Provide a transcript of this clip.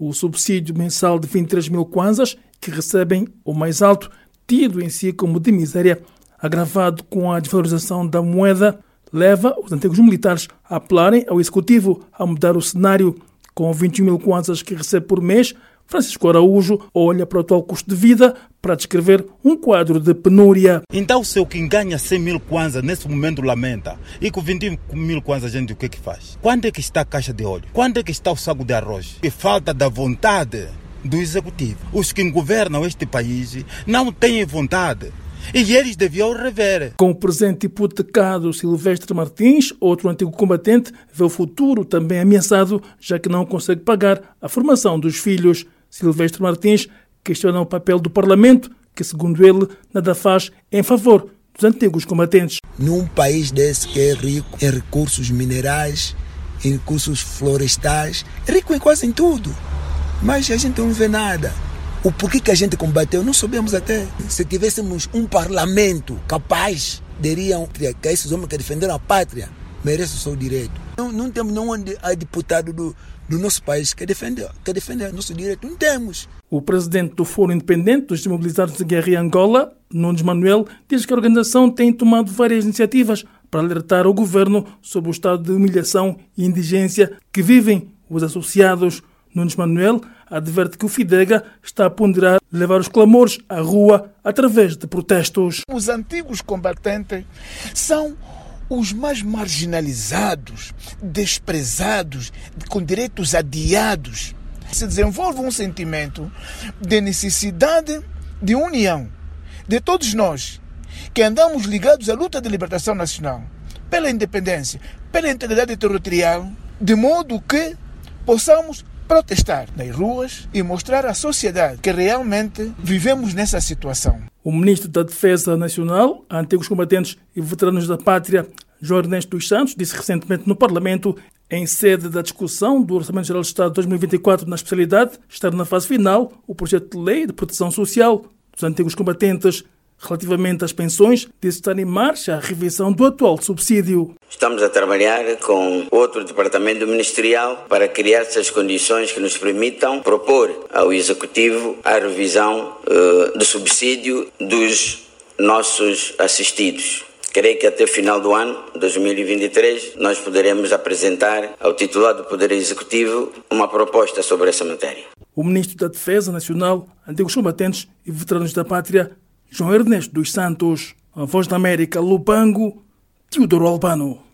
o subsídio mensal de 23 mil kwanzas, que recebem o mais alto, tido em si como de miséria, agravado com a desvalorização da moeda, leva os antigos militares a apelarem ao Executivo a mudar o cenário. Com 21 mil kwanzas que recebe por mês, Francisco Araújo olha para o atual custo de vida para descrever um quadro de penúria. Então, se o quem ganha 100 mil kwanzas nesse momento lamenta, e com 20 mil kwanzas a gente o que é que faz? Quando é que está a caixa de óleo? Quando é que está o saco de arroz? E falta da vontade do executivo. Os que governam este país não têm vontade. E eles deviam rever. Com o presente hipotecado, Silvestre Martins, outro antigo combatente, vê o futuro também ameaçado, já que não consegue pagar a formação dos filhos. Silvestre Martins questiona o papel do Parlamento, que, segundo ele, nada faz em favor dos antigos combatentes. Num país desse que é rico em recursos minerais, em recursos florestais, é rico em quase em tudo, mas a gente não vê nada. O porquê que a gente combateu, não sabemos até. Se tivéssemos um parlamento capaz, diriam que esses homens que defenderam a pátria merecem o seu direito. Não, não temos nenhum deputado do, do nosso país que defende, que defende nosso direito. Não temos. O presidente do Fórum Independente dos Desmobilizados de Guerra em Angola, Nunes Manuel, diz que a organização tem tomado várias iniciativas para alertar o governo sobre o estado de humilhação e indigência que vivem os associados. Nunes Manuel adverte que o Fidega está a ponderar levar os clamores à rua através de protestos. Os antigos combatentes são os mais marginalizados, desprezados, com direitos adiados. Se desenvolve um sentimento de necessidade de união de todos nós que andamos ligados à luta de libertação nacional, pela independência, pela integridade territorial, de modo que possamos protestar nas ruas e mostrar à sociedade que realmente vivemos nessa situação. O ministro da Defesa Nacional, antigos combatentes e veteranos da pátria, João Ernesto dos Santos, disse recentemente no Parlamento, em sede da discussão do Orçamento Geral do Estado 2024 na especialidade, estar na fase final o projeto de lei de proteção social dos antigos combatentes Relativamente às pensões, disse estar em marcha a revisão do atual subsídio. Estamos a trabalhar com outro departamento ministerial para criar essas condições que nos permitam propor ao Executivo a revisão uh, do subsídio dos nossos assistidos. Creio que até o final do ano, 2023, nós poderemos apresentar ao titular do Poder Executivo uma proposta sobre essa matéria. O Ministro da Defesa Nacional, antigos combatentes e veteranos da pátria, João Ernesto dos Santos, a Voz da América, Lupango, Teodoro Albano.